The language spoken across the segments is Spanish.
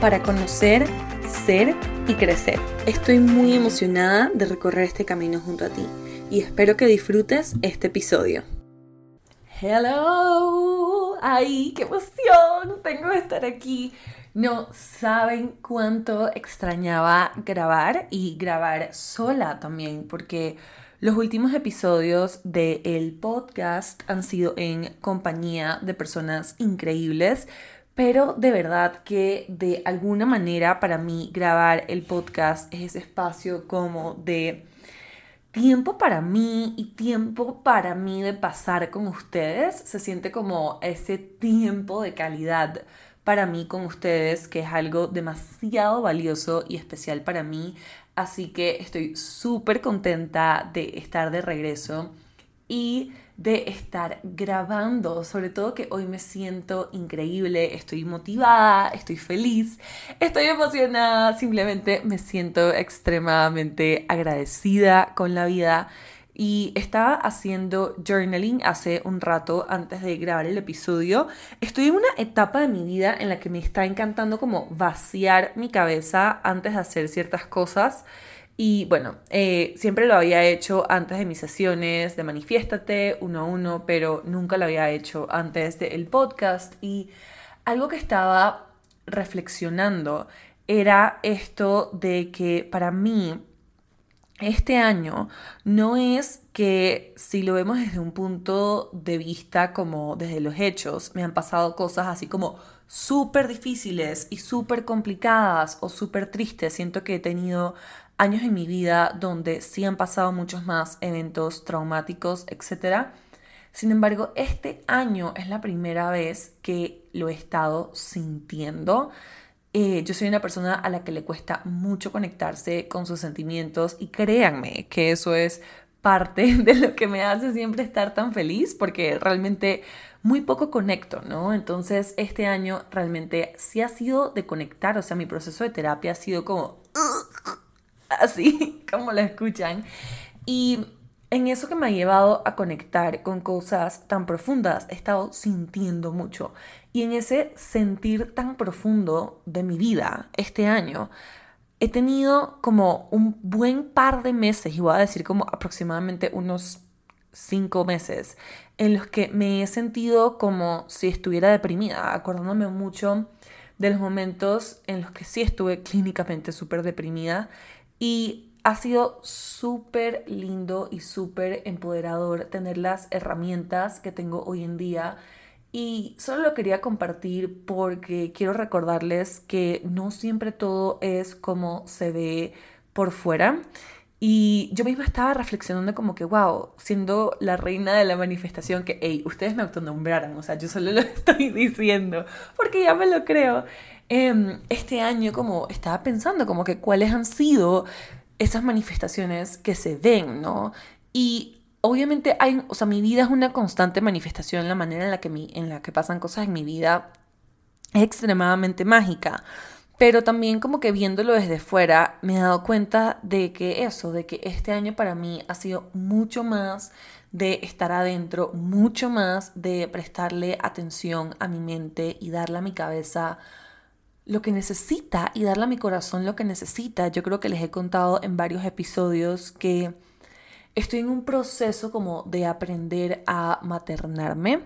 para conocer, ser y crecer. Estoy muy emocionada de recorrer este camino junto a ti y espero que disfrutes este episodio. Hello, ay, qué emoción, tengo de estar aquí. No saben cuánto extrañaba grabar y grabar sola también, porque los últimos episodios del podcast han sido en compañía de personas increíbles, pero de verdad que de alguna manera para mí grabar el podcast es ese espacio como de tiempo para mí y tiempo para mí de pasar con ustedes. Se siente como ese tiempo de calidad para mí con ustedes, que es algo demasiado valioso y especial para mí. Así que estoy súper contenta de estar de regreso y de estar grabando, sobre todo que hoy me siento increíble, estoy motivada, estoy feliz, estoy emocionada, simplemente me siento extremadamente agradecida con la vida. Y estaba haciendo journaling hace un rato antes de grabar el episodio. Estoy en una etapa de mi vida en la que me está encantando como vaciar mi cabeza antes de hacer ciertas cosas y bueno, eh, siempre lo había hecho antes de mis sesiones de Manifiéstate uno a uno, pero nunca lo había hecho antes del podcast. Y algo que estaba reflexionando era esto de que para mí este año no es que si lo vemos desde un punto de vista como desde los hechos, me han pasado cosas así como súper difíciles y súper complicadas o súper tristes. Siento que he tenido años en mi vida donde sí han pasado muchos más eventos traumáticos, etc. Sin embargo, este año es la primera vez que lo he estado sintiendo. Eh, yo soy una persona a la que le cuesta mucho conectarse con sus sentimientos y créanme que eso es parte de lo que me hace siempre estar tan feliz porque realmente muy poco conecto, ¿no? Entonces este año realmente sí ha sido de conectar, o sea, mi proceso de terapia ha sido como así como la escuchan. Y en eso que me ha llevado a conectar con cosas tan profundas, he estado sintiendo mucho. Y en ese sentir tan profundo de mi vida este año, he tenido como un buen par de meses, y voy a decir como aproximadamente unos cinco meses, en los que me he sentido como si estuviera deprimida, acordándome mucho de los momentos en los que sí estuve clínicamente súper deprimida y ha sido súper lindo y súper empoderador tener las herramientas que tengo hoy en día. Y solo lo quería compartir porque quiero recordarles que no siempre todo es como se ve por fuera. Y yo misma estaba reflexionando como que, wow, siendo la reina de la manifestación, que, hey, ustedes me autonombraron, o sea, yo solo lo estoy diciendo, porque ya me lo creo. Em, este año como estaba pensando como que cuáles han sido esas manifestaciones que se ven, ¿no? Y obviamente hay, o sea, mi vida es una constante manifestación, la manera en la que, mi, en la que pasan cosas en mi vida es extremadamente mágica. Pero también como que viéndolo desde fuera me he dado cuenta de que eso, de que este año para mí ha sido mucho más de estar adentro, mucho más de prestarle atención a mi mente y darle a mi cabeza lo que necesita y darle a mi corazón lo que necesita. Yo creo que les he contado en varios episodios que estoy en un proceso como de aprender a maternarme.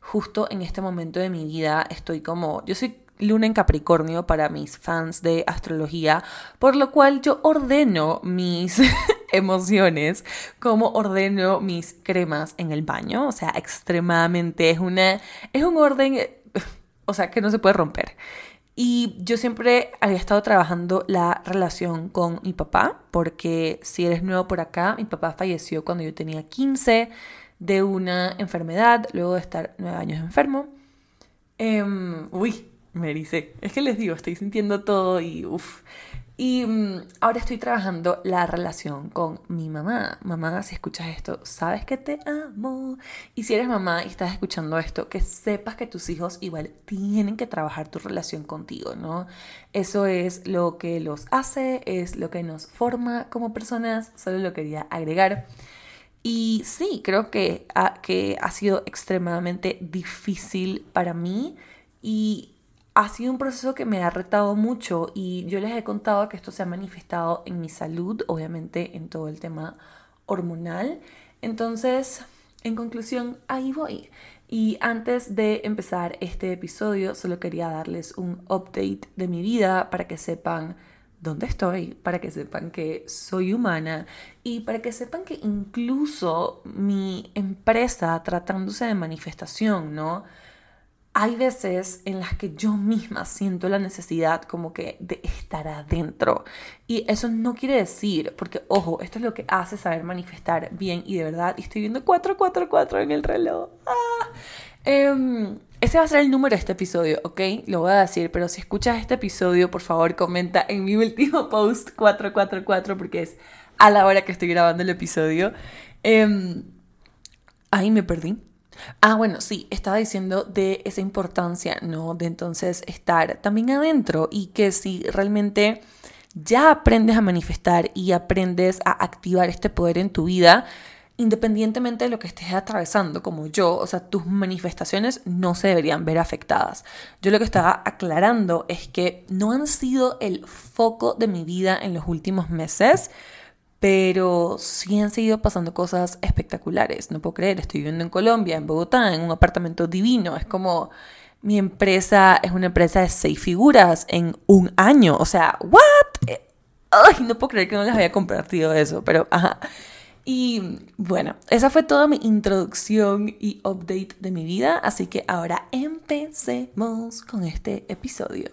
Justo en este momento de mi vida estoy como, yo soy luna en Capricornio para mis fans de astrología, por lo cual yo ordeno mis emociones como ordeno mis cremas en el baño, o sea, extremadamente es una es un orden o sea, que no se puede romper. Y yo siempre había estado trabajando la relación con mi papá, porque si eres nuevo por acá, mi papá falleció cuando yo tenía 15 de una enfermedad, luego de estar nueve años enfermo. Em, uy, me dice, es que les digo, estoy sintiendo todo y uff. Y mm, ahora estoy trabajando la relación con mi mamá. Mamá, si escuchas esto, sabes que te amo. Y si eres mamá y estás escuchando esto, que sepas que tus hijos igual tienen que trabajar tu relación contigo, ¿no? Eso es lo que los hace, es lo que nos forma como personas. Solo lo quería agregar. Y sí, creo que ha, que ha sido extremadamente difícil para mí y ha sido un proceso que me ha retado mucho y yo les he contado que esto se ha manifestado en mi salud, obviamente en todo el tema hormonal. Entonces, en conclusión, ahí voy. Y antes de empezar este episodio, solo quería darles un update de mi vida para que sepan dónde estoy, para que sepan que soy humana y para que sepan que incluso mi empresa tratándose de manifestación, ¿no? Hay veces en las que yo misma siento la necesidad como que de estar adentro. Y eso no quiere decir, porque ojo, esto es lo que hace saber manifestar bien y de verdad. Y estoy viendo 444 en el reloj. Ah. Em, ese va a ser el número de este episodio, ¿ok? Lo voy a decir, pero si escuchas este episodio, por favor comenta en mi último post 444 porque es a la hora que estoy grabando el episodio. Eh, ahí me perdí. Ah, bueno, sí, estaba diciendo de esa importancia, ¿no? De entonces estar también adentro y que si realmente ya aprendes a manifestar y aprendes a activar este poder en tu vida, independientemente de lo que estés atravesando, como yo, o sea, tus manifestaciones no se deberían ver afectadas. Yo lo que estaba aclarando es que no han sido el foco de mi vida en los últimos meses, pero sí han seguido pasando cosas espectaculares. No puedo creer, estoy viviendo en Colombia, en Bogotá, en un apartamento divino. Es como mi empresa es una empresa de seis figuras en un año. O sea, ¿what? Eh, ay, no puedo creer que no les había compartido eso, pero ajá. Y bueno, esa fue toda mi introducción y update de mi vida, así que ahora empecemos con este episodio.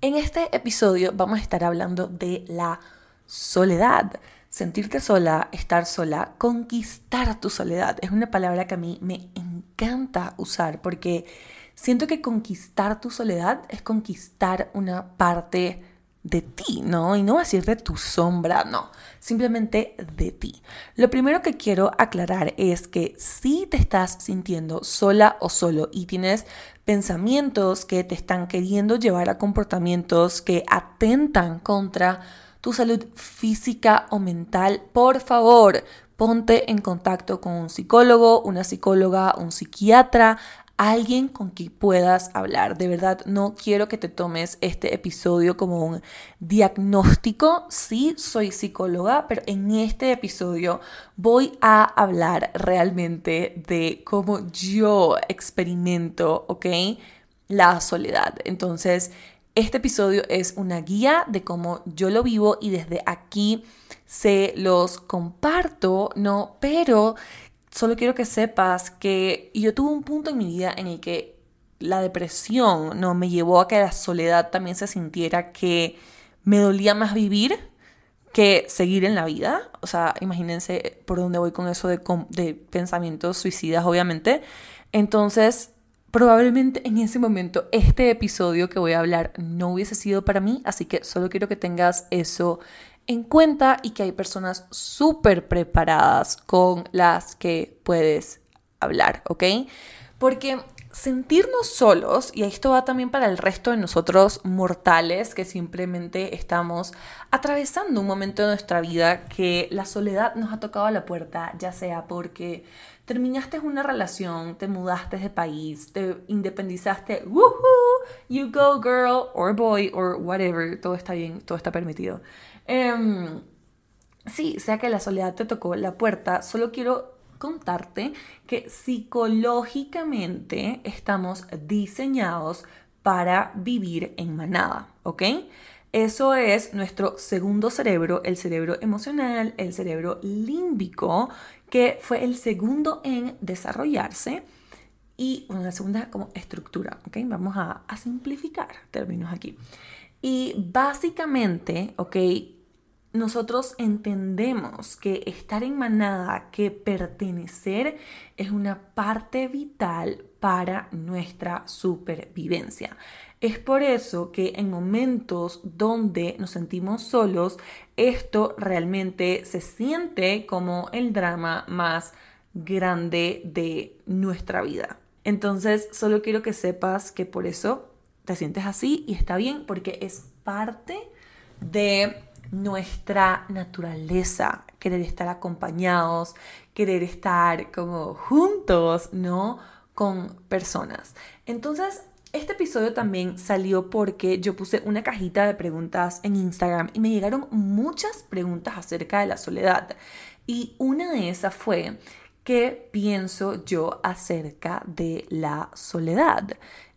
En este episodio vamos a estar hablando de la soledad sentirte sola, estar sola, conquistar tu soledad. Es una palabra que a mí me encanta usar porque siento que conquistar tu soledad es conquistar una parte de ti, ¿no? Y no decir de tu sombra, no, simplemente de ti. Lo primero que quiero aclarar es que si te estás sintiendo sola o solo y tienes pensamientos que te están queriendo llevar a comportamientos que atentan contra tu salud física o mental, por favor, ponte en contacto con un psicólogo, una psicóloga, un psiquiatra, alguien con quien puedas hablar. De verdad, no quiero que te tomes este episodio como un diagnóstico. Sí, soy psicóloga, pero en este episodio voy a hablar realmente de cómo yo experimento, ¿ok? La soledad. Entonces, este episodio es una guía de cómo yo lo vivo y desde aquí se los comparto, ¿no? Pero solo quiero que sepas que yo tuve un punto en mi vida en el que la depresión, ¿no? Me llevó a que la soledad también se sintiera que me dolía más vivir que seguir en la vida. O sea, imagínense por dónde voy con eso de, de pensamientos suicidas, obviamente. Entonces, probablemente en ese momento este episodio que voy a hablar no hubiese sido para mí, así que solo quiero que tengas eso en cuenta y que hay personas súper preparadas con las que puedes hablar, ¿ok? Porque sentirnos solos, y esto va también para el resto de nosotros mortales que simplemente estamos atravesando un momento de nuestra vida que la soledad nos ha tocado a la puerta, ya sea porque terminaste una relación, te mudaste de país, te independizaste, woohoo, you go girl, or boy, or whatever, todo está bien, todo está permitido. Em, sí, sea que la soledad te tocó la puerta, solo quiero contarte que psicológicamente estamos diseñados para vivir en manada, ¿ok? Eso es nuestro segundo cerebro, el cerebro emocional, el cerebro límbico, que fue el segundo en desarrollarse y una segunda como estructura, ¿ok? Vamos a, a simplificar términos aquí. Y básicamente, ¿ok? nosotros entendemos que estar en manada, que pertenecer es una parte vital para nuestra supervivencia. Es por eso que en momentos donde nos sentimos solos, esto realmente se siente como el drama más grande de nuestra vida. Entonces, solo quiero que sepas que por eso te sientes así y está bien porque es parte de nuestra naturaleza, querer estar acompañados, querer estar como juntos, ¿no? Con personas. Entonces, este episodio también salió porque yo puse una cajita de preguntas en Instagram y me llegaron muchas preguntas acerca de la soledad. Y una de esas fue, ¿qué pienso yo acerca de la soledad?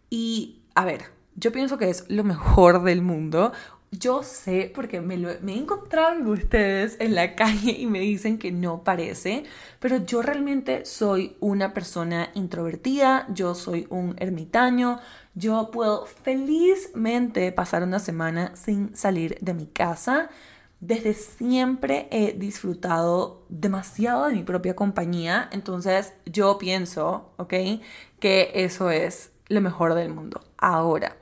Y a ver, yo pienso que es lo mejor del mundo. Yo sé, porque me, he encontrado con ustedes en la calle y me dicen que no parece, pero yo realmente soy una persona introvertida, yo soy un ermitaño, yo puedo felizmente pasar una semana sin salir de mi casa. Desde siempre he disfrutado demasiado de mi propia compañía, entonces yo pienso, ¿ok? Que eso es lo mejor del mundo. Ahora,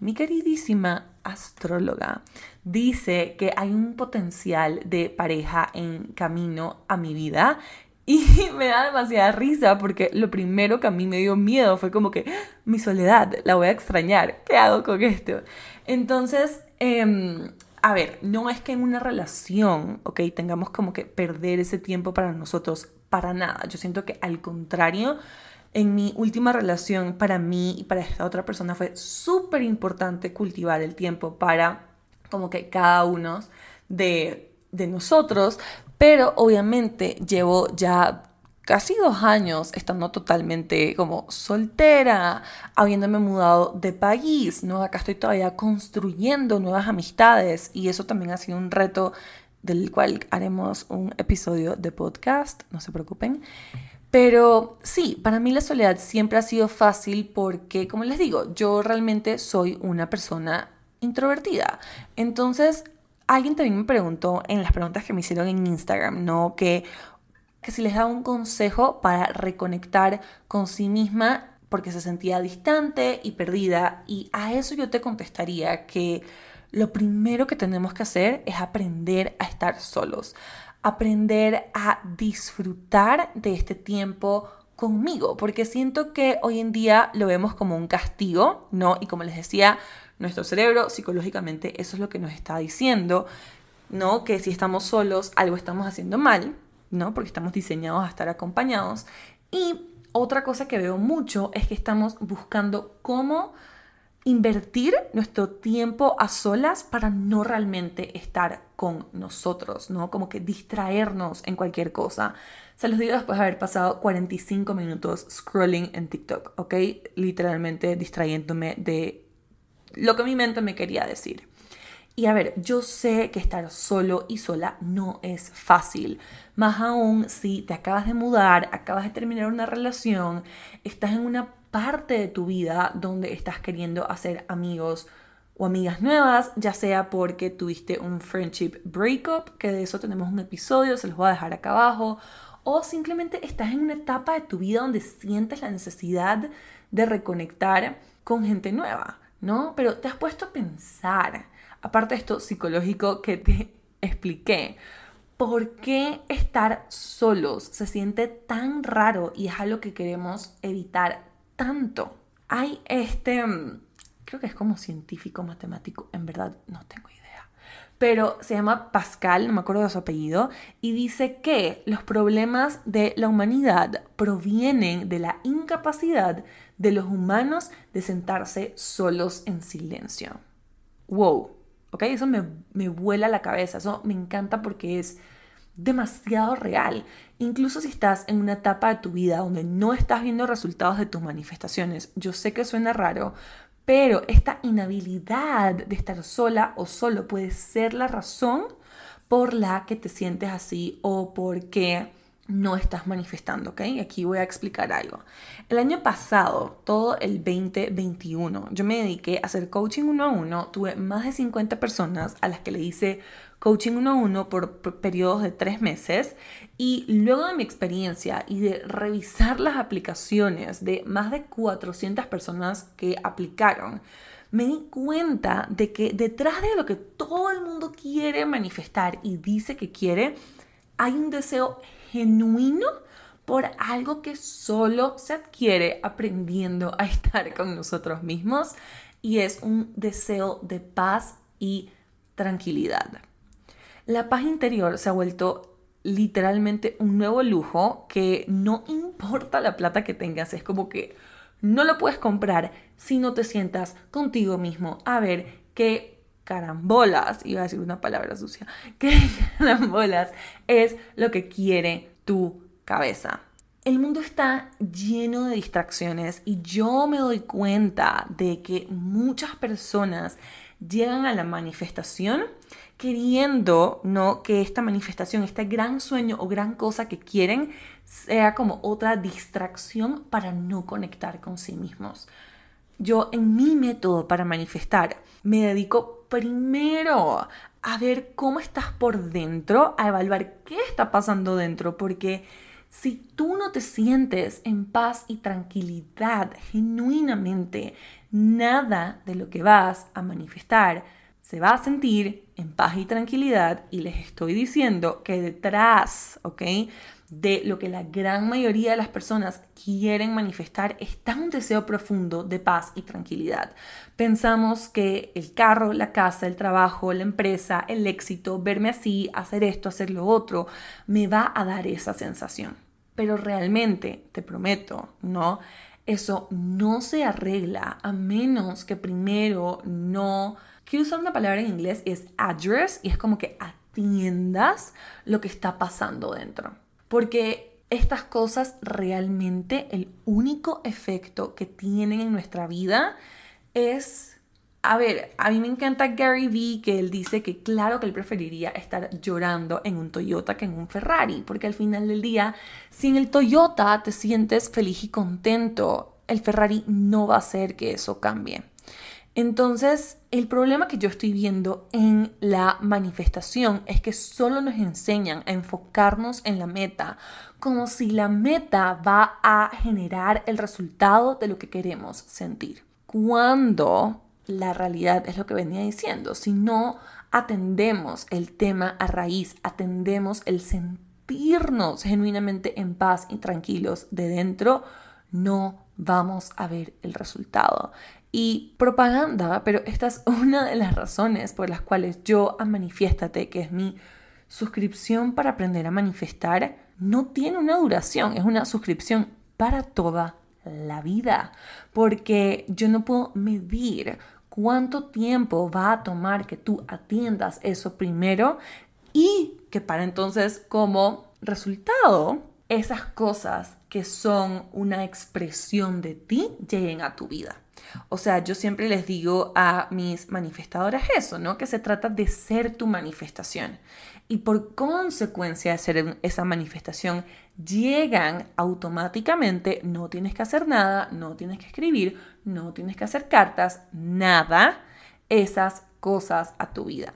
mi queridísima astróloga dice que hay un potencial de pareja en camino a mi vida y me da demasiada risa porque lo primero que a mí me dio miedo fue como que mi soledad, la voy a extrañar, ¿qué hago con esto? Entonces, em, a ver, no es que en una relación, ok, tengamos como que perder ese tiempo para nosotros, para nada. Yo siento que al contrario, en mi última relación, para mí y para esta otra persona fue súper importante cultivar el tiempo para como que cada uno de, de nosotros, pero obviamente llevo ya casi dos años estando totalmente como soltera, habiéndome mudado de país, ¿no? Acá estoy todavía construyendo nuevas amistades y eso también ha sido un reto del cual haremos un episodio de podcast, no se preocupen. Pero sí, para mí la soledad siempre ha sido fácil porque, como les digo, yo realmente soy una persona introvertida. Entonces, alguien también me preguntó en las preguntas que me hicieron en Instagram, ¿no? Que, que si les da un consejo para reconectar con sí misma porque se sentía distante y perdida. Y a eso yo te contestaría que lo primero que tenemos que hacer es aprender a estar solos aprender a disfrutar de este tiempo conmigo, porque siento que hoy en día lo vemos como un castigo, ¿no? Y como les decía, nuestro cerebro psicológicamente eso es lo que nos está diciendo, ¿no? Que si estamos solos, algo estamos haciendo mal, ¿no? Porque estamos diseñados a estar acompañados. Y otra cosa que veo mucho es que estamos buscando cómo invertir nuestro tiempo a solas para no realmente estar con nosotros, ¿no? Como que distraernos en cualquier cosa. Se los digo después de haber pasado 45 minutos scrolling en TikTok, ¿ok? Literalmente distrayéndome de lo que mi mente me quería decir. Y a ver, yo sé que estar solo y sola no es fácil. Más aún si te acabas de mudar, acabas de terminar una relación, estás en una parte de tu vida donde estás queriendo hacer amigos o amigas nuevas, ya sea porque tuviste un friendship breakup, que de eso tenemos un episodio, se los voy a dejar acá abajo, o simplemente estás en una etapa de tu vida donde sientes la necesidad de reconectar con gente nueva, ¿no? Pero te has puesto a pensar, aparte de esto psicológico que te expliqué, ¿por qué estar solos se siente tan raro y es algo que queremos evitar tanto. Hay este, mm, creo que es como científico matemático, en verdad no tengo idea. Pero se llama Pascal, no me acuerdo de su apellido, y dice que los problemas de la humanidad provienen de la incapacidad de los humanos de sentarse solos en silencio. Wow, ¿ok? Eso me, me vuela la cabeza, eso me encanta porque es demasiado real. Incluso si estás en una etapa de tu vida donde no estás viendo resultados de tus manifestaciones, yo sé que suena raro, pero esta inhabilidad de estar sola o solo puede ser la razón por la que te sientes así o porque no estás manifestando, ¿ok? Aquí voy a explicar algo. El año pasado, todo el 2021, yo me dediqué a hacer coaching uno a uno. Tuve más de 50 personas a las que le hice coaching uno a uno por, periodos de tres meses. Y luego de mi experiencia y de revisar las aplicaciones de más de 400 personas que aplicaron, me di cuenta de que detrás de lo que todo el mundo quiere manifestar y dice que quiere, hay un deseo genuino por algo que solo se adquiere aprendiendo a estar con nosotros mismos y es un deseo de paz y tranquilidad. La paz interior se ha vuelto literalmente un nuevo lujo que no importa la plata que tengas, es como que no lo puedes comprar si no te sientas contigo mismo a ver qué carambolas, iba a decir una palabra sucia, qué carambolas es lo que quiere tu cabeza. El mundo está lleno de distracciones y yo me doy cuenta de que muchas personas llegan a la manifestación queriendo no que esta manifestación, este gran sueño o gran cosa que quieren sea como otra distracción para no conectar con sí mismos. Yo en mi método para manifestar me dedico primero a ver cómo estás por dentro, a evaluar qué está pasando dentro, porque si tú no te sientes en paz y tranquilidad genuinamente, nada de lo que vas a manifestar se va a sentir en paz y tranquilidad y les estoy diciendo que detrás, ¿ok? De lo que la gran mayoría de las personas quieren manifestar está un deseo profundo de paz y tranquilidad. Pensamos que el carro, la casa, el trabajo, la empresa, el éxito, verme así, hacer esto, hacer lo otro, me va a dar esa sensación. Pero realmente, te prometo, ¿no? Eso no se arregla a menos que primero no... Quiero usar una palabra en inglés, es address, y es como que atiendas lo que está pasando dentro. Porque estas cosas realmente el único efecto que tienen en nuestra vida es... A ver, a mí me encanta Gary Vee que él dice que claro que él preferiría estar llorando en un Toyota que en un Ferrari, porque al final del día, si en el Toyota te sientes feliz y contento, el Ferrari no va a hacer que eso cambie. Entonces, el problema que yo estoy viendo en la manifestación es que solo nos enseñan a enfocarnos en la meta, como si la meta va a generar el resultado de lo que queremos sentir. Cuando la realidad es lo que venía diciendo, si no atendemos el tema a raíz, atendemos el sentirnos genuinamente en paz y tranquilos de dentro, no vamos a ver el resultado y propaganda, pero esta es una de las razones por las cuales yo a Manifiéstate, que es mi suscripción para aprender a manifestar, no tiene una duración, es una suscripción para toda la vida, porque yo no puedo medir cuánto tiempo va a tomar que tú atiendas eso primero y que para entonces como resultado esas cosas que son una expresión de ti lleguen a tu vida. O sea, yo siempre les digo a mis manifestadoras eso, ¿no? Que se trata de ser tu manifestación. Y por consecuencia de ser esa manifestación, llegan automáticamente, no tienes que hacer nada, no tienes que escribir, no tienes que hacer cartas, nada, esas cosas a tu vida.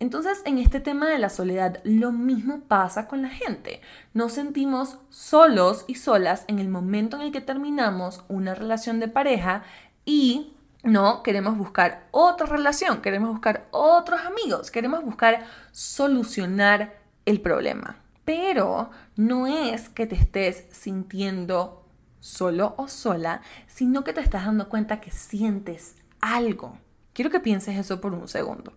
Entonces, en este tema de la soledad, lo mismo pasa con la gente. Nos sentimos solos y solas en el momento en el que terminamos una relación de pareja y no queremos buscar otra relación, queremos buscar otros amigos, queremos buscar solucionar el problema. Pero no es que te estés sintiendo solo o sola, sino que te estás dando cuenta que sientes algo. Quiero que pienses eso por un segundo.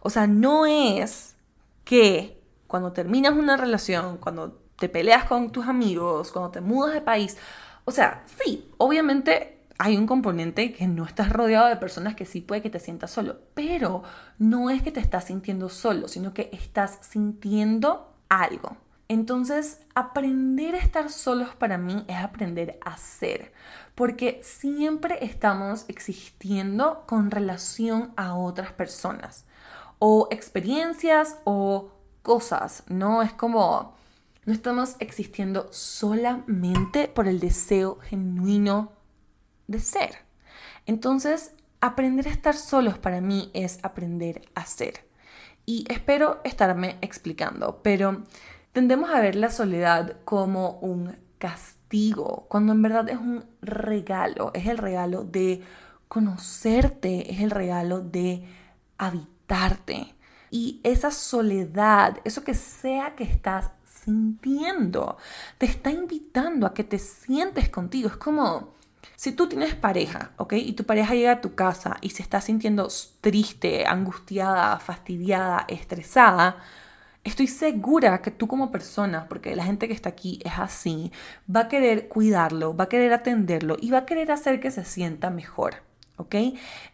O sea, no es que cuando terminas una relación, cuando te peleas con tus amigos, cuando te mudas de país, o sea, sí, obviamente hay un componente que no estás rodeado de personas que sí puede que te sientas solo, pero no es que te estás sintiendo solo, sino que estás sintiendo algo. Entonces, aprender a estar solos para mí es aprender a ser, porque siempre estamos existiendo con relación a otras personas, o experiencias o cosas, ¿no? Es como, no estamos existiendo solamente por el deseo genuino de ser. Entonces, aprender a estar solos para mí es aprender a ser. Y espero estarme explicando, pero tendemos a ver la soledad como un castigo, cuando en verdad es un regalo, es el regalo de conocerte es el regalo de habitarte. Y esa soledad, eso que sea que estás sintiendo, te está invitando a que te sientes contigo. Es como si tú tienes pareja, ¿ok? Y tu pareja llega a tu casa y se está sintiendo triste, angustiada, fastidiada, estresada, estoy segura que tú como persona, porque la gente que está aquí es así, va a querer cuidarlo, va a querer atenderlo y va a querer hacer que se sienta mejor. ¿Ok?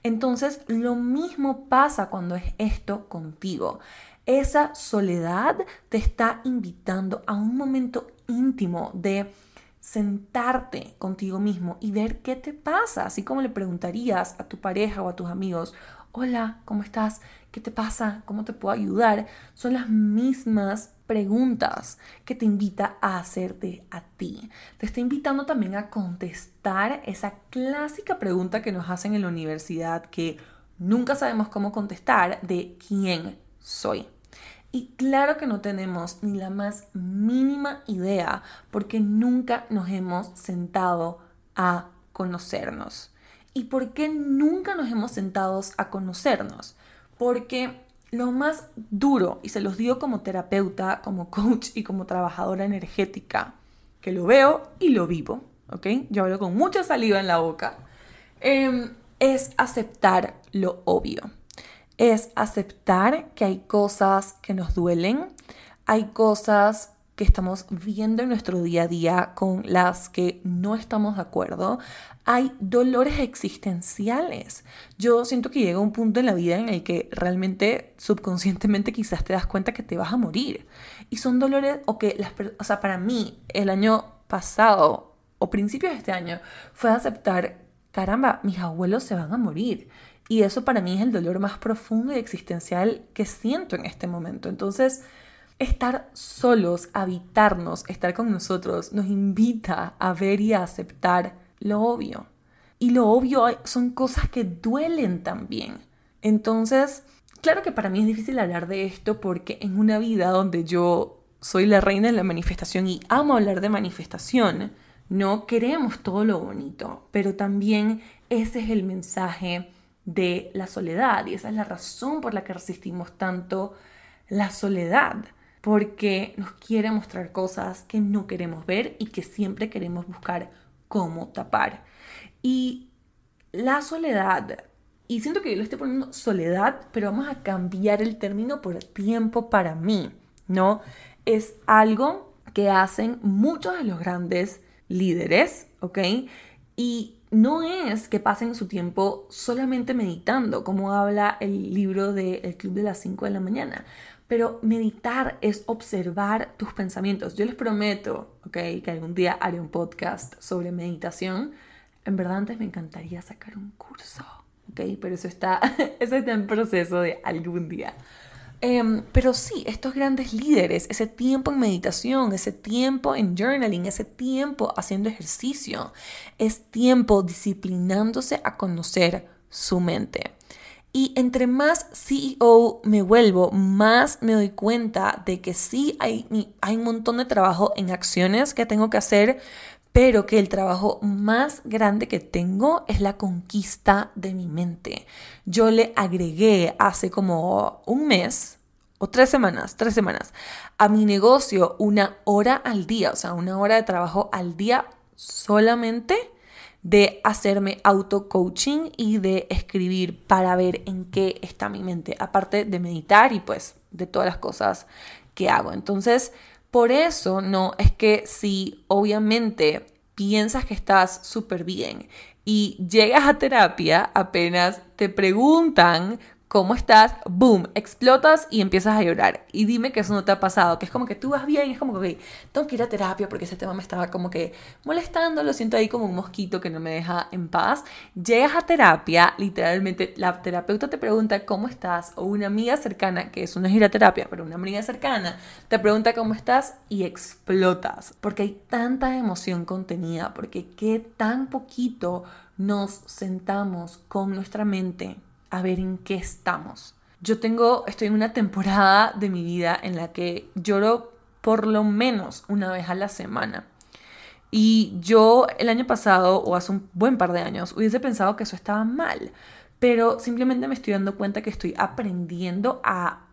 Entonces, lo mismo pasa cuando es esto contigo. Esa soledad te está invitando a un momento íntimo de sentarte contigo mismo y ver qué te pasa, así como le preguntarías a tu pareja o a tus amigos, hola, ¿cómo estás? ¿Qué te pasa? ¿Cómo te puedo ayudar? Son las mismas preguntas que te invita a hacerte a ti. Te está invitando también a contestar esa clásica pregunta que nos hacen en la universidad que nunca sabemos cómo contestar de quién soy. Y claro que no tenemos ni la más mínima idea porque nunca nos hemos sentado a conocernos. ¿Y por qué nunca nos hemos sentado a conocernos? Porque lo más duro, y se los digo como terapeuta, como coach y como trabajadora energética, que lo veo y lo vivo, ¿ok? Yo hablo con mucha saliva en la boca, em, es aceptar lo obvio es aceptar que hay cosas que nos duelen, hay cosas que estamos viendo en nuestro día a día con las que no estamos de acuerdo, hay dolores existenciales. Yo siento que llega un punto en la vida en el que realmente subconscientemente quizás te das cuenta que te vas a morir. Y son dolores o que las o sea, para mí el año pasado o principios de este año fue aceptar, caramba, mis abuelos se van a morir. Y eso para mí es el dolor más profundo y existencial que siento en este momento. Entonces, estar solos, habitarnos, estar con nosotros, nos invita a ver y a aceptar lo obvio. Y lo obvio son cosas que duelen también. Entonces, claro que para mí es difícil hablar de esto porque en una vida donde yo soy la reina de la manifestación y amo hablar de manifestación, no queremos todo lo bonito, pero también ese es el mensaje de la soledad y esa es la razón por la que resistimos tanto la soledad, porque nos quiere mostrar cosas que no queremos ver y que siempre queremos buscar cómo tapar. Y la soledad, y siento que yo lo estoy poniendo soledad, pero vamos a cambiar el término por tiempo para mí, ¿no? Es algo que hacen muchos de los grandes líderes, ¿ok? Y no es que pasen su tiempo solamente meditando, como habla el libro de El Club de las 5 de la mañana. Pero meditar es observar tus pensamientos. Yo les prometo, ¿ok? Que algún día haré un podcast sobre meditación. En verdad antes me encantaría sacar un curso, ¿ok? Pero eso está, eso está en proceso de algún día. Em, pero sí, estos grandes líderes, ese tiempo en meditación, ese tiempo en journaling, ese tiempo haciendo ejercicio, es tiempo disciplinándose a conocer su mente. Y entre más CEO me vuelvo, más me doy cuenta de que sí hay, hay un montón de trabajo en acciones que tengo que hacer, pero que el trabajo más grande que tengo es la conquista de mi mente. Yo le agregué hace como un mes o tres semanas, tres semanas, a mi negocio una hora al día, o sea, una hora de trabajo al día solamente de hacerme auto-coaching y de escribir para ver en qué está mi mente, aparte de meditar y pues de todas las cosas que hago. Entonces, por eso no es que si obviamente piensas que estás súper bien y llegas a terapia, apenas te preguntan ¿cómo estás? Boom, explotas y empiezas a llorar. Y dime que eso no te ha pasado, que es como que tú vas bien es como que, tengo que ir a terapia porque ese tema me estaba como que molestando, lo siento ahí como un mosquito que no me deja en paz. Llegas a terapia, literalmente la terapeuta te pregunta cómo estás, o una amiga cercana, que eso no es ir a terapia, pero una amiga cercana, te pregunta cómo estás y explotas, porque hay tanta emoción contenida, porque qué tan poquito nos sentamos con nuestra mente a ver en qué estamos. Yo tengo, estoy en una temporada de mi vida en la que lloro por lo menos una vez a la semana. Y yo el año pasado, o hace un buen par de años, hubiese pensado que eso estaba mal, pero simplemente me estoy dando cuenta que estoy aprendiendo a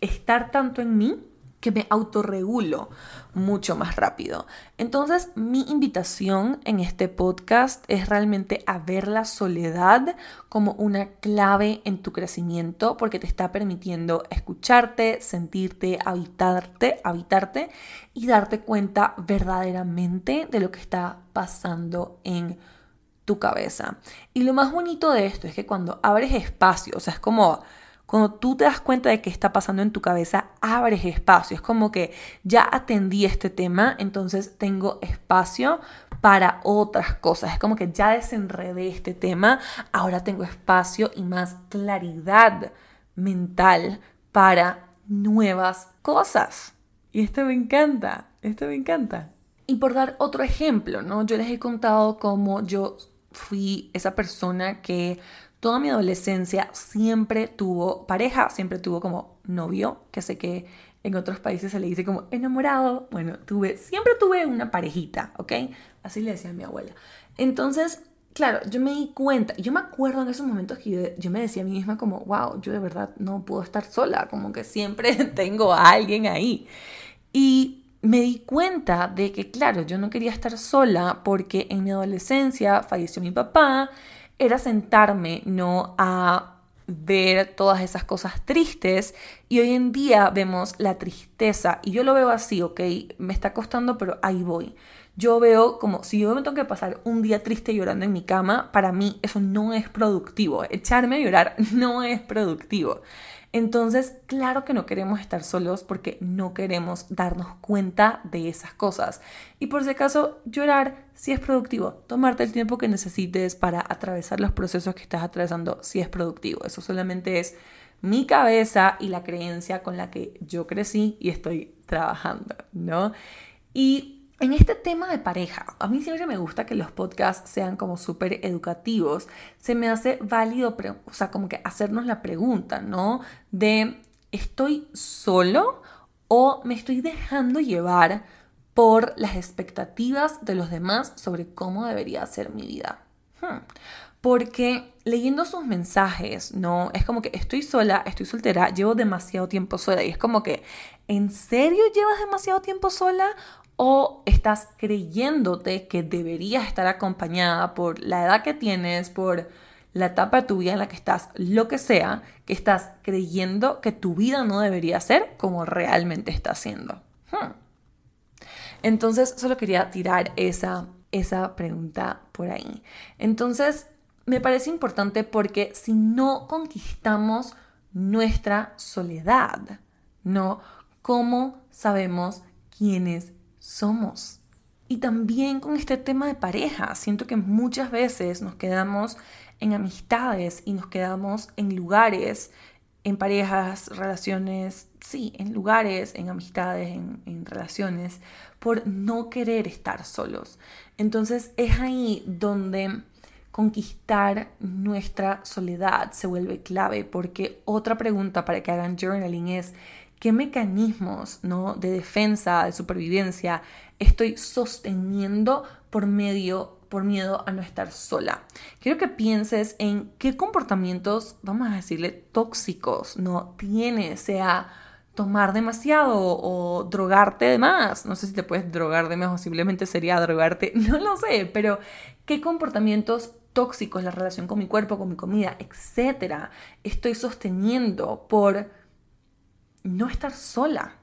estar tanto en mí que me autorregulo mucho más rápido. Entonces, mi invitación en este podcast es realmente a ver la soledad como una clave en tu crecimiento porque te está permitiendo escucharte, sentirte, habitarte, habitarte y darte cuenta verdaderamente de lo que está pasando en tu cabeza. Y lo más bonito de esto es que cuando abres espacio, o sea, es como cuando tú te das cuenta de qué está pasando en tu cabeza, abres espacio. Es como que ya atendí este tema, entonces tengo espacio para otras cosas. Es como que ya desenredé este tema, ahora tengo espacio y más claridad mental para nuevas cosas. Y esto me encanta, esto me encanta. Y por dar otro ejemplo, ¿no? Yo les he contado cómo yo fui esa persona que toda mi adolescencia siempre tuvo pareja, siempre tuvo como novio, que sé que en otros países se le dice como enamorado. Bueno, tuve, siempre tuve una parejita, ¿ok? Así le decía a mi abuela. Entonces, claro, yo me di cuenta, yo me acuerdo en esos momentos que yo, me decía a mí misma como, wow, yo de verdad no puedo estar sola, como que siempre tengo a alguien ahí. Y me di cuenta de que, claro, yo no quería estar sola porque en mi adolescencia falleció mi papá era sentarme, no a ver todas esas cosas tristes y hoy en día vemos la tristeza y yo lo veo así, ok, me está costando pero ahí voy. Yo veo como si yo me tengo que pasar un día triste llorando en mi cama, para mí eso no es productivo. Echarme a llorar no es productivo. Entonces, claro que no queremos estar solos porque no queremos darnos cuenta de esas cosas. Y por si acaso, llorar sí es productivo. Tomarte el tiempo que necesites para atravesar los procesos que estás atravesando sí es productivo. Eso solamente es mi cabeza y la creencia con la que yo crecí y estoy trabajando, ¿no? Y en este tema de pareja, a mí siempre me gusta que los podcasts sean como súper educativos. Se me hace válido, o sea, como que hacernos la pregunta, ¿no? De, ¿estoy solo o me estoy dejando llevar por las expectativas de los demás sobre cómo debería ser mi vida? Hmm. Porque leyendo sus mensajes, ¿no? Es como que estoy sola, estoy soltera, llevo demasiado tiempo sola y es como que, ¿en serio llevas demasiado tiempo sola? O estás creyéndote que deberías estar acompañada por la edad que tienes, por la etapa de tu vida en la que estás, lo que sea, que estás creyendo que tu vida no debería ser como realmente está siendo. Hmm. Entonces, solo quería tirar esa, esa pregunta por ahí. Entonces, me parece importante porque si no conquistamos nuestra soledad, ¿no? ¿Cómo sabemos quiénes somos. Y también con este tema de pareja, siento que muchas veces nos quedamos en amistades y nos quedamos en lugares, en parejas, relaciones, sí, en lugares, en amistades, en, en relaciones, por no querer estar solos. Entonces es ahí donde conquistar nuestra soledad se vuelve clave, porque otra pregunta para que hagan journaling es, qué mecanismos ¿no? de defensa, de supervivencia estoy sosteniendo por medio por miedo a no estar sola. Quiero que pienses en qué comportamientos, vamos a decirle, tóxicos, no tiene, sea tomar demasiado o drogarte de más. No sé si te puedes drogar de más o simplemente sería drogarte, no lo sé, pero qué comportamientos tóxicos, la relación con mi cuerpo, con mi comida, etcétera, estoy sosteniendo por no estar sola.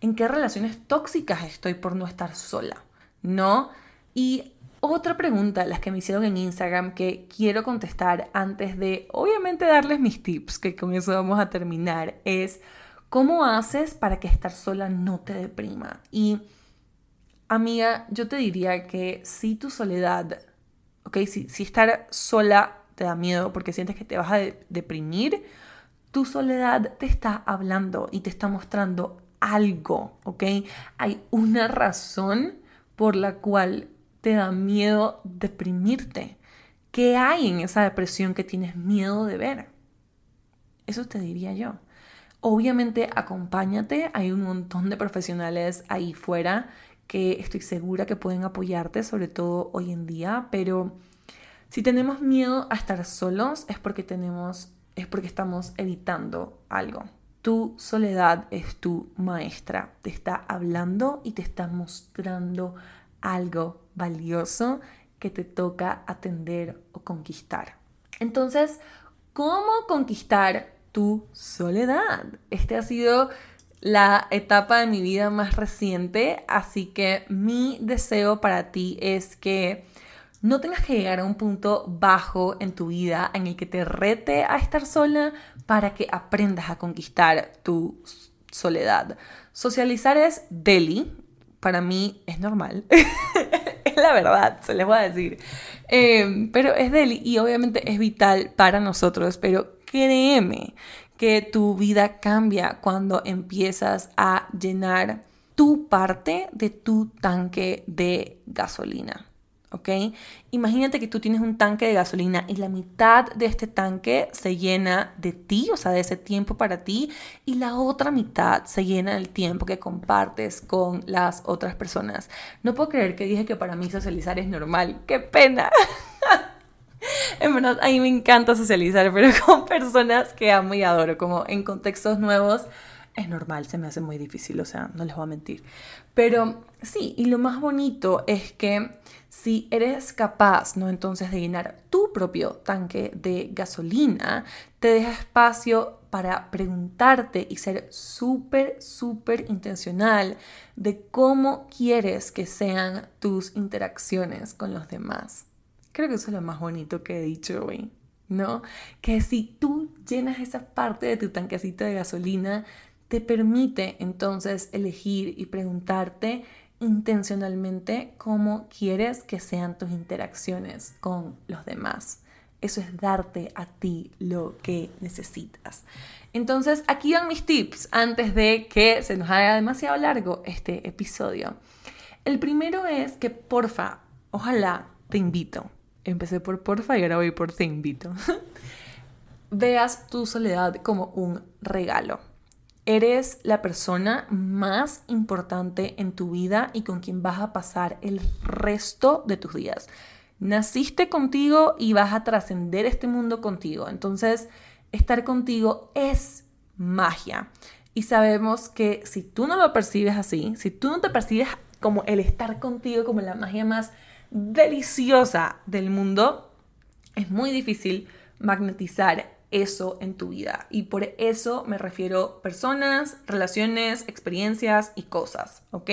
¿En qué relaciones tóxicas estoy por no estar sola? ¿No? Y otra pregunta, las que me hicieron en Instagram, que quiero contestar antes de, obviamente, darles mis tips, que con eso vamos a terminar, es ¿cómo haces para que estar sola no te deprima? Y, amiga, yo te diría que si tu soledad, ok, si, si estar sola te da miedo porque sientes que te vas a deprimir, tu soledad te está hablando y te está mostrando algo, ¿ok? Hay una razón por la cual te da miedo deprimirte. ¿Qué hay en esa depresión que tienes miedo de ver? Eso te diría yo. Obviamente acompáñate, hay un montón de profesionales ahí fuera que estoy segura que pueden apoyarte, sobre todo hoy en día, pero si tenemos miedo a estar solos es porque tenemos es porque estamos evitando algo. Tu soledad es tu maestra, te está hablando y te está mostrando algo valioso que te toca atender o conquistar. Entonces, ¿cómo conquistar tu soledad? Este ha sido la etapa de mi vida más reciente, así que mi deseo para ti es que no tengas que llegar a un punto bajo en tu vida en el que te rete a estar sola para que aprendas a conquistar tu soledad. Socializar es deli, para mí es normal. es la verdad, se les voy a decir. Em, pero es deli y obviamente es vital para nosotros, pero créeme que tu vida cambia cuando empiezas a llenar tu parte de tu tanque de gasolina. ¿Ok? Imagínate que tú tienes un tanque de gasolina y la mitad de este tanque se llena de ti, o sea, de ese tiempo para ti, y la otra mitad se llena del tiempo que compartes con las otras personas. No puedo creer que dije que para mí socializar es normal. ¡Qué pena! en verdad, a mí me encanta socializar, pero con personas que amo y adoro, como en contextos nuevos es normal, se me hace muy difícil, o sea, no les voy a mentir. Pero sí, y lo más bonito es que si eres capaz, ¿no? Entonces de llenar tu propio tanque de gasolina, te deja espacio para preguntarte y ser súper, súper intencional de cómo quieres que sean tus interacciones con los demás. Creo que eso es lo más bonito que he dicho hoy, ¿no? Que si tú llenas esa parte de tu tanquecito de gasolina, te permite entonces elegir y preguntarte intencionalmente cómo quieres que sean tus interacciones con los demás. Eso es darte a ti lo que necesitas. Entonces, aquí van mis tips antes de que se nos haga demasiado largo este episodio. El primero es que, porfa, ojalá te invito. Empecé por porfa y ahora voy por te invito. Veas tu soledad como un regalo. Eres la persona más importante en tu vida y con quien vas a pasar el resto de tus días. Naciste contigo y vas a trascender este mundo contigo. Entonces, estar contigo es magia. Y sabemos que si tú no lo percibes así, si tú no te percibes como el estar contigo, como la magia más deliciosa del mundo, es muy difícil magnetizar eso en tu vida. Y por eso me refiero personas, relaciones, experiencias y cosas, ¿ok?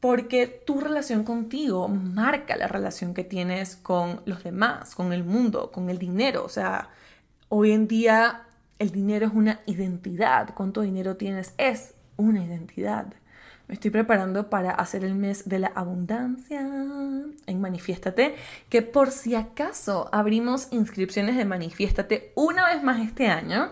Porque tu relación contigo marca la relación que tienes con los demás, con el mundo, con el dinero. O sea, hoy en día el dinero es una identidad. ¿Cuánto dinero tienes? Es una identidad. Me estoy preparando para hacer el mes de la abundancia en Manifiéstate, que por si acaso abrimos inscripciones de Manifiéstate una vez más este año.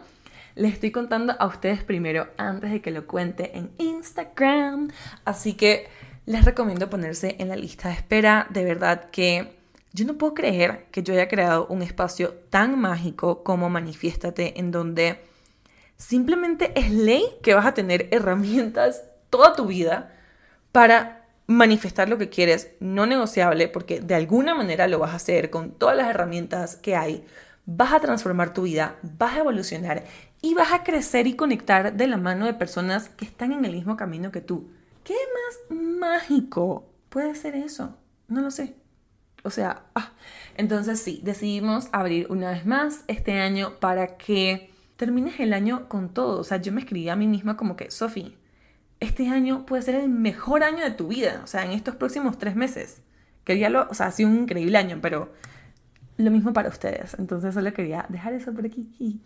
Les estoy contando a ustedes primero antes de que lo cuente en Instagram. Así que les recomiendo ponerse en la lista de espera. De verdad que yo no puedo creer que yo haya creado un espacio tan mágico como Manifiéstate en donde simplemente es ley que vas a tener herramientas toda tu vida para manifestar lo que quieres, no negociable, porque de alguna manera lo vas a hacer con todas las herramientas que hay. Vas a transformar tu vida, vas a evolucionar y vas a crecer y conectar de la mano de personas que están en el mismo camino que tú. ¿Qué más mágico puede ser eso? No lo sé. O sea, ah. entonces sí, decidimos abrir una vez más este año para que termines el año con todo. O sea, yo me escribí a mí misma como que, Sofi, este año puede ser el mejor año de tu vida, o sea, en estos próximos tres meses. Quería lo, o sea, ha sido un increíble año, pero lo mismo para ustedes. Entonces solo quería dejar eso por aquí.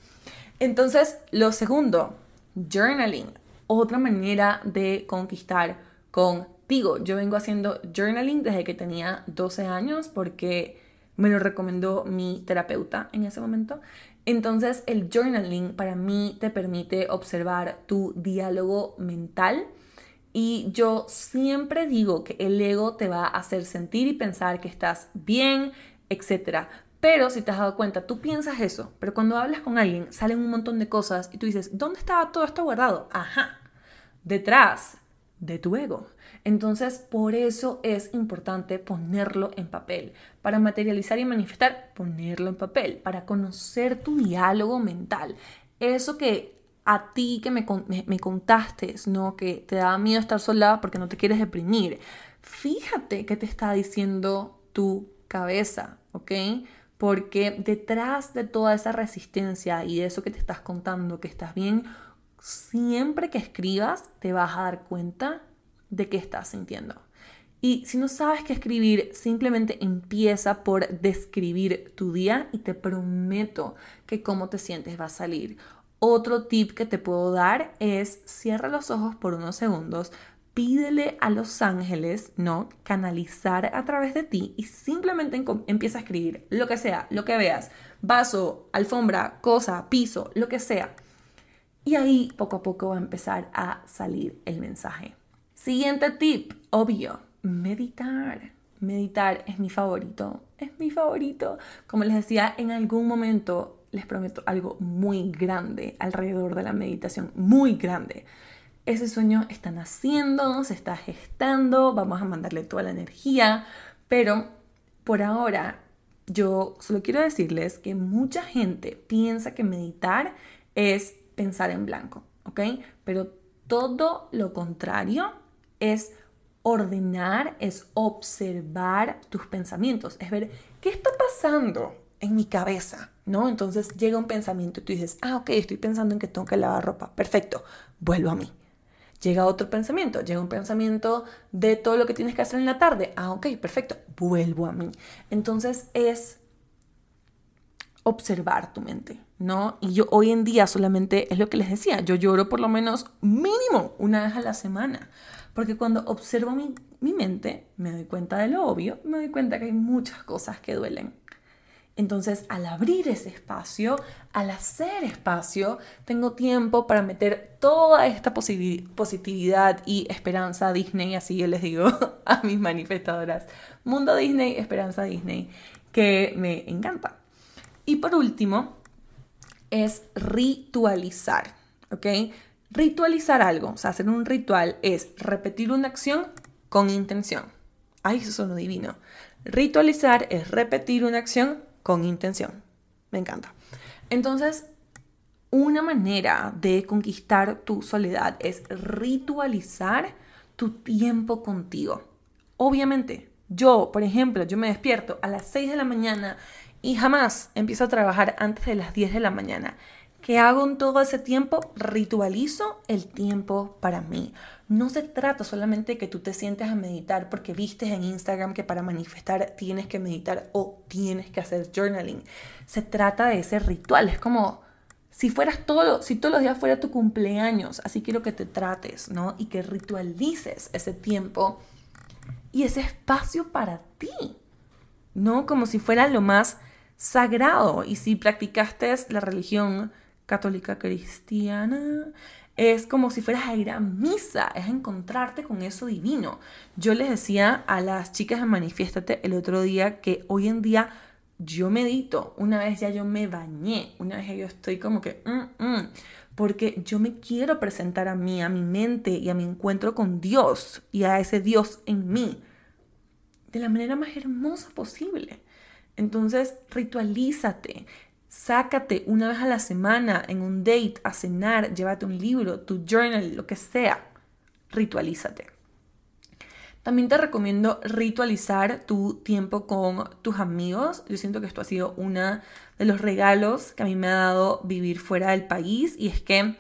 Entonces, lo segundo, journaling. Otra manera de conquistar contigo. Yo vengo haciendo journaling desde que tenía 12 años porque me lo recomendó mi terapeuta en ese momento. Entonces el journaling para mí te permite observar tu diálogo mental y yo siempre digo que el ego te va a hacer sentir y pensar que estás bien, etc. Pero si te has dado cuenta, tú piensas eso, pero cuando hablas con alguien salen un montón de cosas y tú dices, ¿dónde estaba todo esto guardado? Ajá, detrás de tu ego. Entonces, por eso es importante ponerlo en papel. Para materializar y manifestar, ponerlo en papel. Para conocer tu diálogo mental. Eso que a ti que me, me, contaste, ¿no? Que te da miedo estar sola porque no te quieres deprimir. Fíjate qué te está diciendo tu cabeza, ¿ok? Porque detrás de toda esa resistencia y de eso que te estás contando, que estás bien, siempre que escribas te vas a dar cuenta de qué estás sintiendo. Y si no sabes qué escribir, simplemente empieza por describir tu día y te prometo que cómo te sientes va a salir. Otro tip que te puedo dar es cierra los ojos por unos segundos, pídele a los ángeles, ¿no? Canalizar a través de ti y simplemente empieza a escribir lo que sea, lo que veas, vaso, alfombra, cosa, piso, lo que sea. Y ahí poco a poco va a empezar a salir el mensaje. Siguiente tip, obvio, meditar. Meditar es mi favorito, es mi favorito. Como les decía, en algún momento les prometo algo muy grande alrededor de la meditación, muy grande ese sueño está naciendo, se está gestando, vamos a mandarle toda la energía, pero por ahora yo solo quiero decirles que mucha gente piensa que meditar es pensar en blanco, ¿ok? Pero todo lo contrario es ordenar, es observar tus pensamientos, es ver qué está pasando en mi cabeza, ¿no? Entonces llega un pensamiento y tú dices, ah, ok, estoy pensando en que tengo que lavar ropa, perfecto, vuelvo a mí Llega otro pensamiento, llega un pensamiento de todo lo que tienes que hacer en la tarde. Ah, ok, perfecto, vuelvo a mí. Entonces es observar tu mente, ¿no? Y yo hoy en día solamente es lo que les decía, yo lloro por lo menos mínimo una vez a la semana, porque cuando observo mi, mi mente me doy cuenta de lo obvio, me doy cuenta que hay muchas cosas que duelen. Entonces, al abrir ese espacio, al hacer espacio, tengo tiempo para meter toda esta positividad y esperanza Disney, así yo les digo a mis manifestadoras, mundo Disney, esperanza Disney, que me encanta. Y por último, es ritualizar, ¿ok? Ritualizar algo, o sea, hacer un ritual es repetir una acción con intención. Ay, eso suena divino. Ritualizar es repetir una acción con intención. Me encanta. Entonces, una manera de conquistar tu soledad es ritualizar tu tiempo contigo. Obviamente, yo, por ejemplo, yo me despierto a las 6 de la mañana y jamás empiezo a trabajar antes de las 10 de la mañana. ¿Qué hago en todo ese tiempo? Ritualizo el tiempo para mí. No se trata solamente de que tú te sientes a meditar porque viste en Instagram que para manifestar tienes que meditar o tienes que hacer journaling. Se trata de ese ritual. Es como si fueras todo, si todos los días fuera tu cumpleaños. Así quiero que te trates, ¿no? Y que ritualices ese tiempo y ese espacio para ti, ¿no? Como si fuera lo más sagrado. Y si practicaste la religión católica cristiana, es como si fueras a ir a misa, es encontrarte con eso divino. Yo les decía a las chicas de Manifiéstate el otro día que hoy en día yo medito, una vez ya yo me bañé, una vez ya yo estoy como que, mm, mm", porque yo me quiero presentar a mí, a mi mente y a mi encuentro con Dios y a ese Dios en mí de la manera más hermosa posible. Entonces, ritualízate, Sácate una vez a la semana en un date a cenar, llévate un libro, tu journal, lo que sea. Ritualízate. También te recomiendo ritualizar tu tiempo con tus amigos. Yo siento que esto ha sido uno de los regalos que a mí me ha dado vivir fuera del país. Y es que,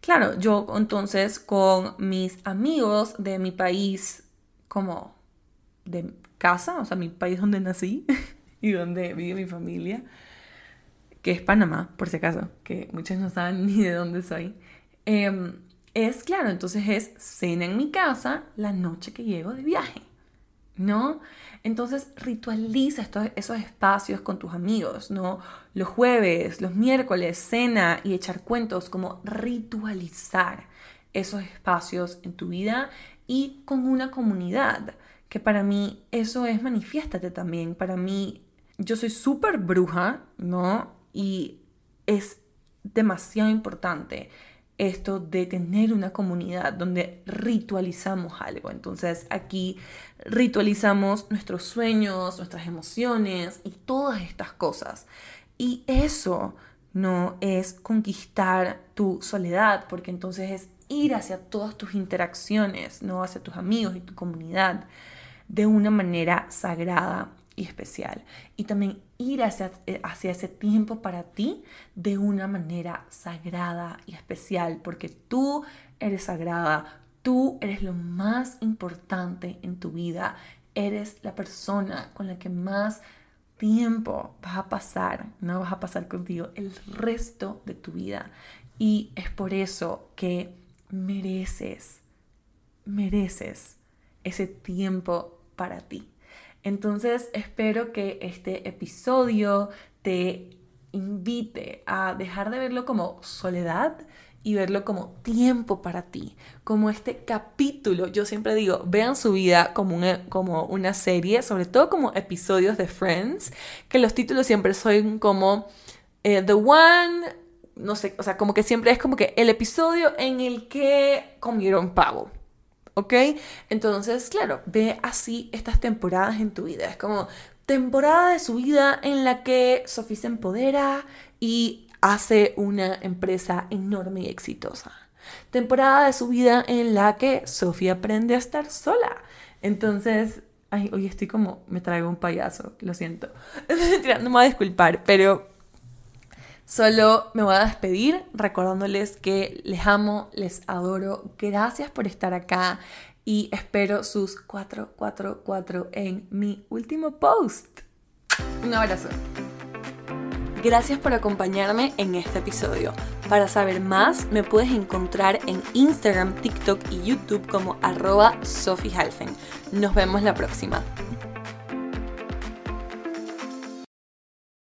claro, yo entonces con mis amigos de mi país, como de casa, o sea, mi país donde nací y donde vive mi familia, que es Panamá, por si acaso, que muchos no saben ni de dónde soy, em, es claro, entonces es cena en mi casa la noche que llego de viaje, ¿no? Entonces ritualiza estos, esos espacios con tus amigos, ¿no? Los jueves, los miércoles, cena y echar cuentos, como ritualizar esos espacios en tu vida y con una comunidad, que para mí eso es manifiéstate también, para mí yo soy súper bruja, ¿no? y es demasiado importante esto de tener una comunidad donde ritualizamos algo. Entonces aquí ritualizamos nuestros sueños, nuestras emociones y todas estas cosas. Y eso no es conquistar tu soledad, porque entonces es ir hacia todas tus interacciones, no hacia tus amigos y tu comunidad de una manera sagrada y especial. Y también ir hacia, eh, hacia ese tiempo para ti de una manera sagrada y especial, porque tú eres sagrada, tú eres lo más importante en tu vida, eres la persona con la que más tiempo vas a pasar, no vas a pasar contigo el resto de tu vida. Y es por eso que mereces, mereces ese tiempo para ti. Entonces espero que este episodio te invite a dejar de verlo como soledad y verlo como tiempo para ti, como este capítulo. Yo siempre digo, vean su vida como una, serie, sobre todo como episodios de Friends, que los títulos siempre son como eh, The One, no sé, o sea, como que siempre es como que el episodio en el que comieron pavo. ¿Ok? Entonces, claro, ve así estas temporadas en tu vida. Es como temporada de su vida en la que Sophie se empodera y hace una empresa enorme y exitosa. Temporada de su vida en la que Sophie aprende a estar sola. Entonces, ay, hoy estoy como, me traigo un payaso, lo siento. no me voy a disculpar, pero Solo me voy a despedir recordándoles que les amo, les adoro. Gracias por estar acá y espero sus 444 en mi último post. Un abrazo. Gracias por acompañarme en este episodio. Para saber más, me puedes encontrar en Instagram, TikTok y YouTube como arroba Sophie Nos vemos la próxima.